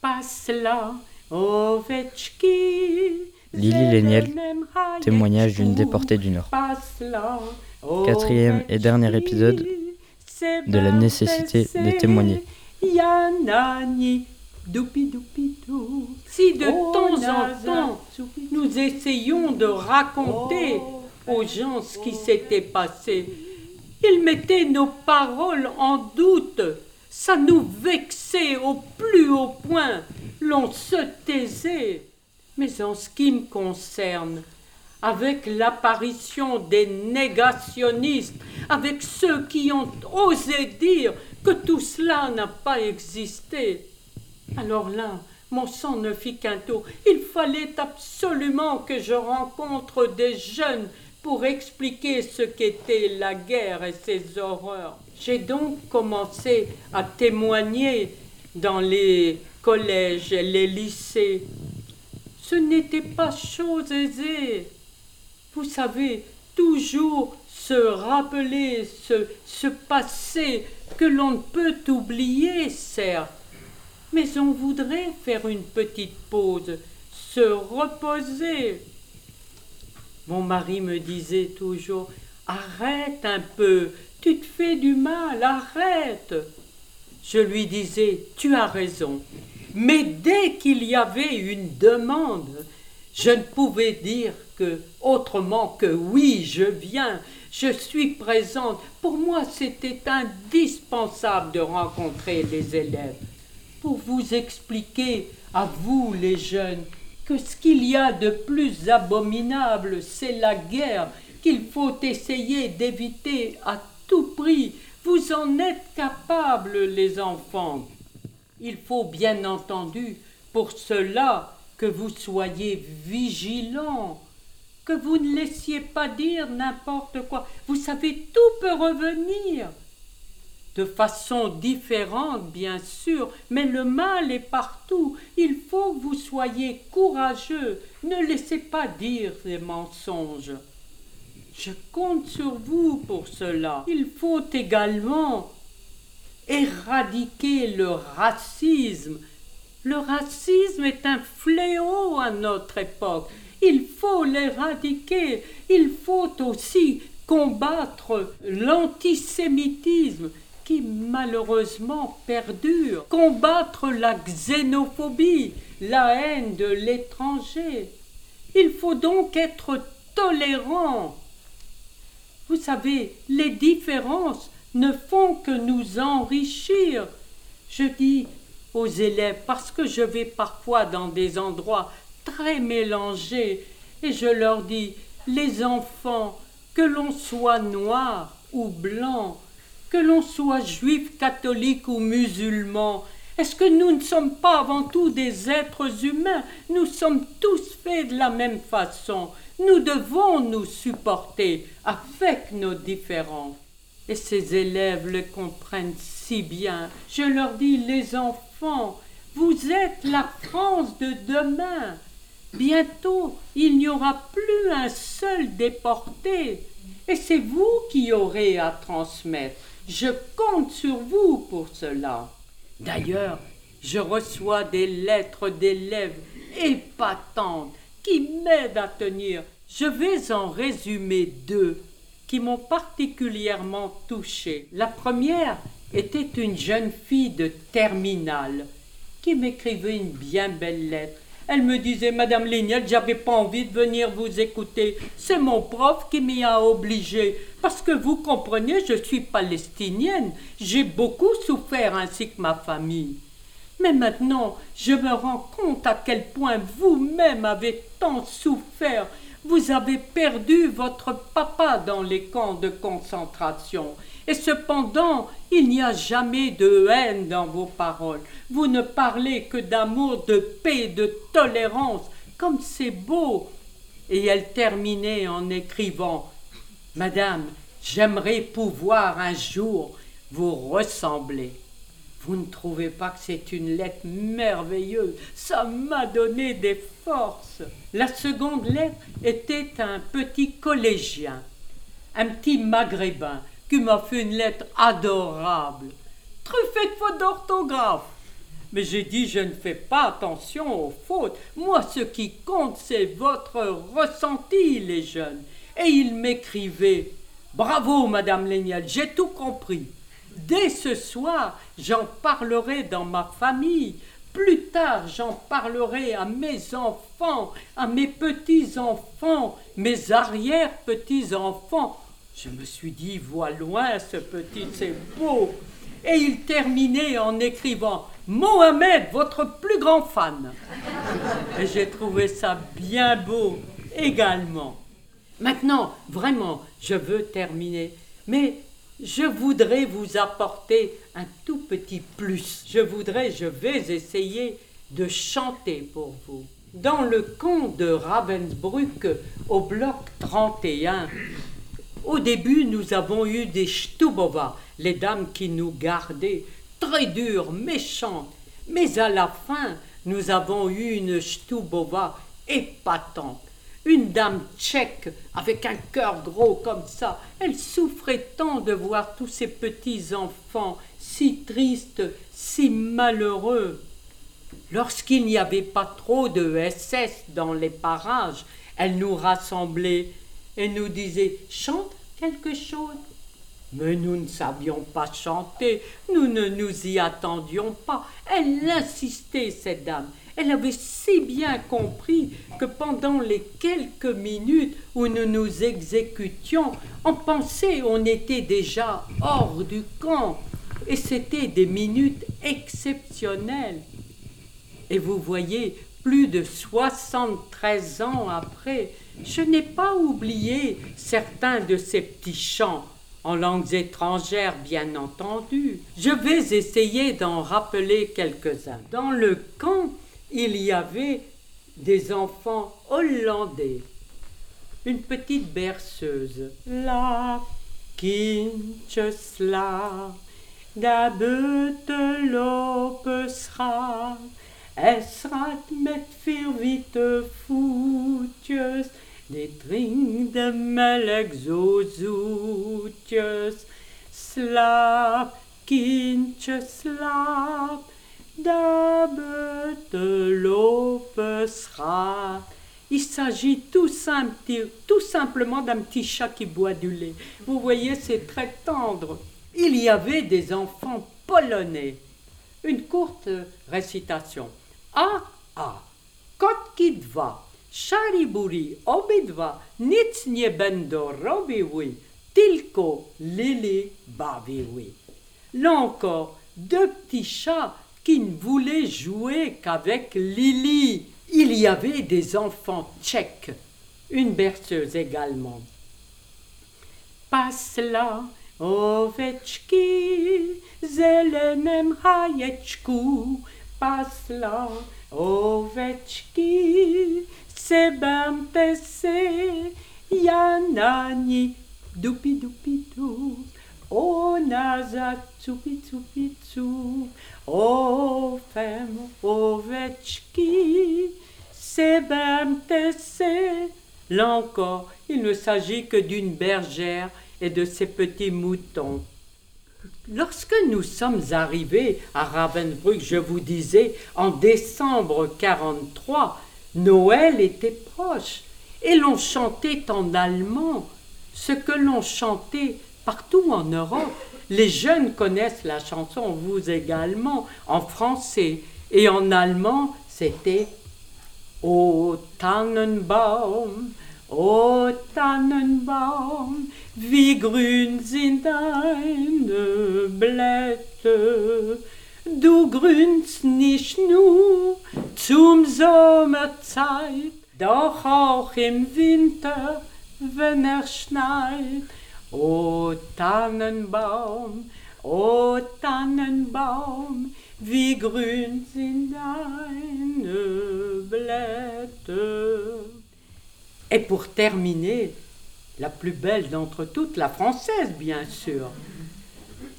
Passe là, Ovechki. Lily Léniel, témoignage d'une déportée du Nord. Quatrième et dernier épisode de la nécessité de témoigner. Si de temps en temps nous essayons de raconter aux gens ce qui s'était passé, ils mettaient nos paroles en doute, ça nous vexait au plus haut point, l'on se taisait. Mais en ce qui me concerne, avec l'apparition des négationnistes, avec ceux qui ont osé dire que tout cela n'a pas existé, alors là, mon sang ne fit qu'un tour. Il fallait absolument que je rencontre des jeunes pour expliquer ce qu'était la guerre et ses horreurs. J'ai donc commencé à témoigner dans les collèges les lycées ce n'était pas chose aisée. Vous savez, toujours se rappeler ce, ce passé que l'on peut oublier, certes, mais on voudrait faire une petite pause, se reposer. Mon mari me disait toujours Arrête un peu, tu te fais du mal, arrête. Je lui disais Tu as raison, mais dès qu'il y avait une demande, je ne pouvais dire que autrement que oui, je viens, je suis présente. Pour moi, c'était indispensable de rencontrer les élèves pour vous expliquer à vous, les jeunes, que ce qu'il y a de plus abominable, c'est la guerre qu'il faut essayer d'éviter à tout prix. Vous en êtes capables, les enfants. Il faut bien entendu pour cela que vous soyez vigilants, que vous ne laissiez pas dire n'importe quoi. Vous savez, tout peut revenir. De façon différente, bien sûr, mais le mal est partout. Il faut que vous soyez courageux. Ne laissez pas dire des mensonges. Je compte sur vous pour cela. Il faut également éradiquer le racisme. Le racisme est un fléau à notre époque. Il faut l'éradiquer. Il faut aussi combattre l'antisémitisme qui malheureusement perdure, combattre la xénophobie, la haine de l'étranger. Il faut donc être tolérant. Vous savez, les différences ne font que nous enrichir. Je dis aux élèves, parce que je vais parfois dans des endroits très mélangés, et je leur dis, les enfants, que l'on soit noir ou blanc, que l'on soit juif, catholique ou musulman, est-ce que nous ne sommes pas avant tout des êtres humains? Nous sommes tous faits de la même façon. Nous devons nous supporter avec nos différences et ces élèves le comprennent si bien. Je leur dis, les enfants, vous êtes la France de demain. Bientôt, il n'y aura plus un seul déporté, et c'est vous qui aurez à transmettre. Je compte sur vous pour cela. D'ailleurs, je reçois des lettres d'élèves épatantes qui m'aident à tenir. Je vais en résumer deux qui m'ont particulièrement touché. La première était une jeune fille de terminale qui m'écrivait une bien belle lettre. Elle me disait, Madame Lignette, j'avais pas envie de venir vous écouter. C'est mon prof qui m'y a obligé. Parce que vous comprenez, je suis palestinienne. J'ai beaucoup souffert ainsi que ma famille. Mais maintenant, je me rends compte à quel point vous-même avez tant souffert vous avez perdu votre papa dans les camps de concentration. Et cependant, il n'y a jamais de haine dans vos paroles. Vous ne parlez que d'amour, de paix, de tolérance. Comme c'est beau. Et elle terminait en écrivant Madame, j'aimerais pouvoir un jour vous ressembler. Vous ne trouvez pas que c'est une lettre merveilleuse? Ça m'a donné des forces. La seconde lettre était un petit collégien, un petit maghrébin, qui m'a fait une lettre adorable, truffée de fautes d'orthographe. Mais j'ai dit, je ne fais pas attention aux fautes. Moi, ce qui compte, c'est votre ressenti, les jeunes. Et il m'écrivait, bravo, Madame Léniel, j'ai tout compris. Dès ce soir, j'en parlerai dans ma famille. Plus tard, j'en parlerai à mes enfants, à mes petits-enfants, mes arrière-petits-enfants. Je me suis dit, vois loin ce petit, c'est beau. Et il terminait en écrivant Mohamed, votre plus grand fan. Et j'ai trouvé ça bien beau également. Maintenant, vraiment, je veux terminer. Mais je voudrais vous apporter un tout petit plus. Je voudrais, je vais essayer de chanter pour vous. Dans le conte de Ravensbrück au bloc 31, au début, nous avons eu des Stubova, les dames qui nous gardaient, très dures, méchantes. Mais à la fin, nous avons eu une Stubova épatante. Une dame tchèque avec un cœur gros comme ça, elle souffrait tant de voir tous ces petits enfants si tristes, si malheureux. Lorsqu'il n'y avait pas trop de SS dans les parages, elle nous rassemblait et nous disait Chante quelque chose. Mais nous ne savions pas chanter, nous ne nous y attendions pas. Elle insistait, cette dame. Elle avait si bien compris que pendant les quelques minutes où nous nous exécutions, on pensait on était déjà hors du camp. Et c'était des minutes exceptionnelles. Et vous voyez, plus de 73 ans après, je n'ai pas oublié certains de ces petits chants, en langues étrangères bien entendu. Je vais essayer d'en rappeler quelques-uns. Dans le camp, il y avait des enfants hollandais, une petite berceuse. La kindjes la, da sera, es raad met vier witte de il s'agit tout, tout simplement d'un petit chat qui boit du lait. Vous voyez, c'est très tendre. Il y avait des enfants polonais. Une courte récitation. Ah, ah, kotkidva, shariburi, obidva, nic nie będą robiły, tylko lili bawiły. Là encore, deux petits chats qui ne voulait jouer qu'avec Lily. Il y avait des enfants tchèques, une berceuse également. Pasla, ovečky, zelenem haječku, pasla, ovečky, sebamte se, janani, dupi dupi du, ona za cupi cupi cup, O femme, ovečki, sebemtese. Là encore, il ne s'agit que d'une bergère et de ses petits moutons. Lorsque nous sommes arrivés à Ravensbrück, je vous disais, en décembre 43, Noël était proche et l'on chantait en allemand ce que l'on chantait partout en Europe. Les jeunes connaissent la chanson, vous également, en français. Et en allemand, c'était O Tannenbaum, O Tannenbaum, wie grün sind deine Blätter? Du grünst nicht nur zum Sommerzeit, doch auch im Winter, wenn er schneit. O Tannenbaum, o Tannenbaum, wie grün sind deine Blätter. Et pour terminer, la plus belle d'entre toutes, la française bien sûr.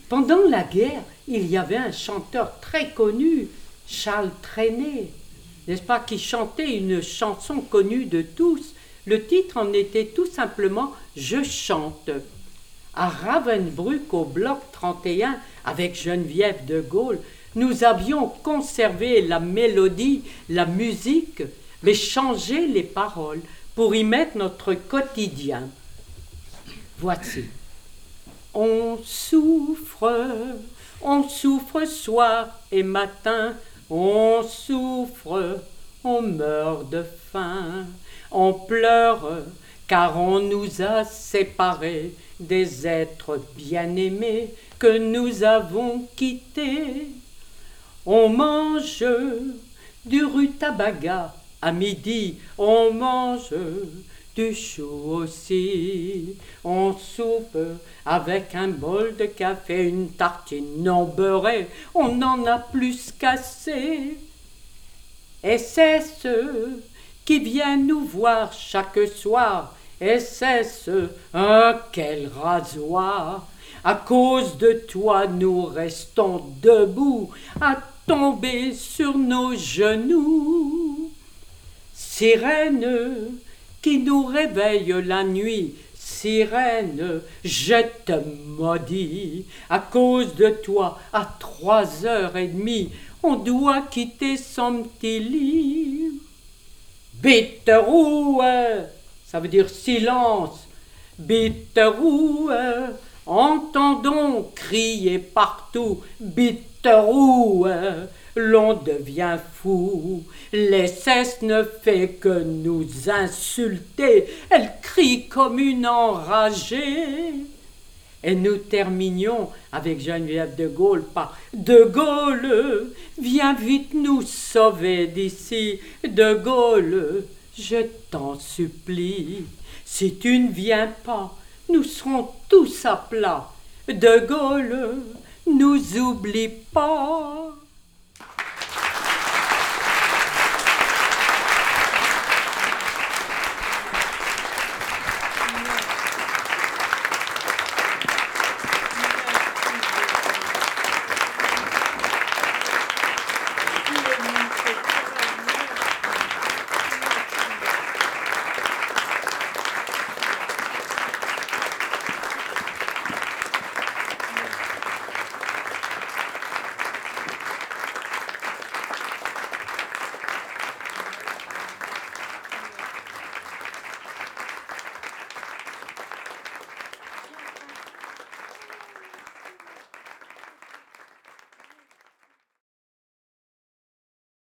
Pendant la guerre, il y avait un chanteur très connu, Charles Trenet, n'est-ce pas, qui chantait une chanson connue de tous. Le titre en était tout simplement Je chante à Ravensbrück au bloc 31 avec Geneviève de Gaulle, nous avions conservé la mélodie, la musique, mais changé les paroles pour y mettre notre quotidien. Voici. On souffre, on souffre soir et matin, on souffre, on meurt de faim, on pleure car on nous a séparés des êtres bien-aimés que nous avons quittés. On mange du rutabaga à midi, on mange du chou aussi. On soupe avec un bol de café, une tartine non beurrée, on en a plus qu'assez. Et c'est ceux qui viennent nous voir chaque soir, et c'est ce un quel rasoir. À cause de toi, nous restons debout, à tomber sur nos genoux. Sirène qui nous réveille la nuit, sirène, je te maudis. À cause de toi, à trois heures et demie, on doit quitter son petit lit. Bitterou, ça veut dire silence. Bitterou, entendons crier partout. Bitterou, l'on devient fou. L'essesse ne fait que nous insulter. Elle crie comme une enragée. Et nous terminions avec Geneviève de Gaulle par De Gaulle, viens vite nous sauver d'ici. De Gaulle, je t'en supplie. Si tu ne viens pas, nous serons tous à plat. De Gaulle, nous oublie pas.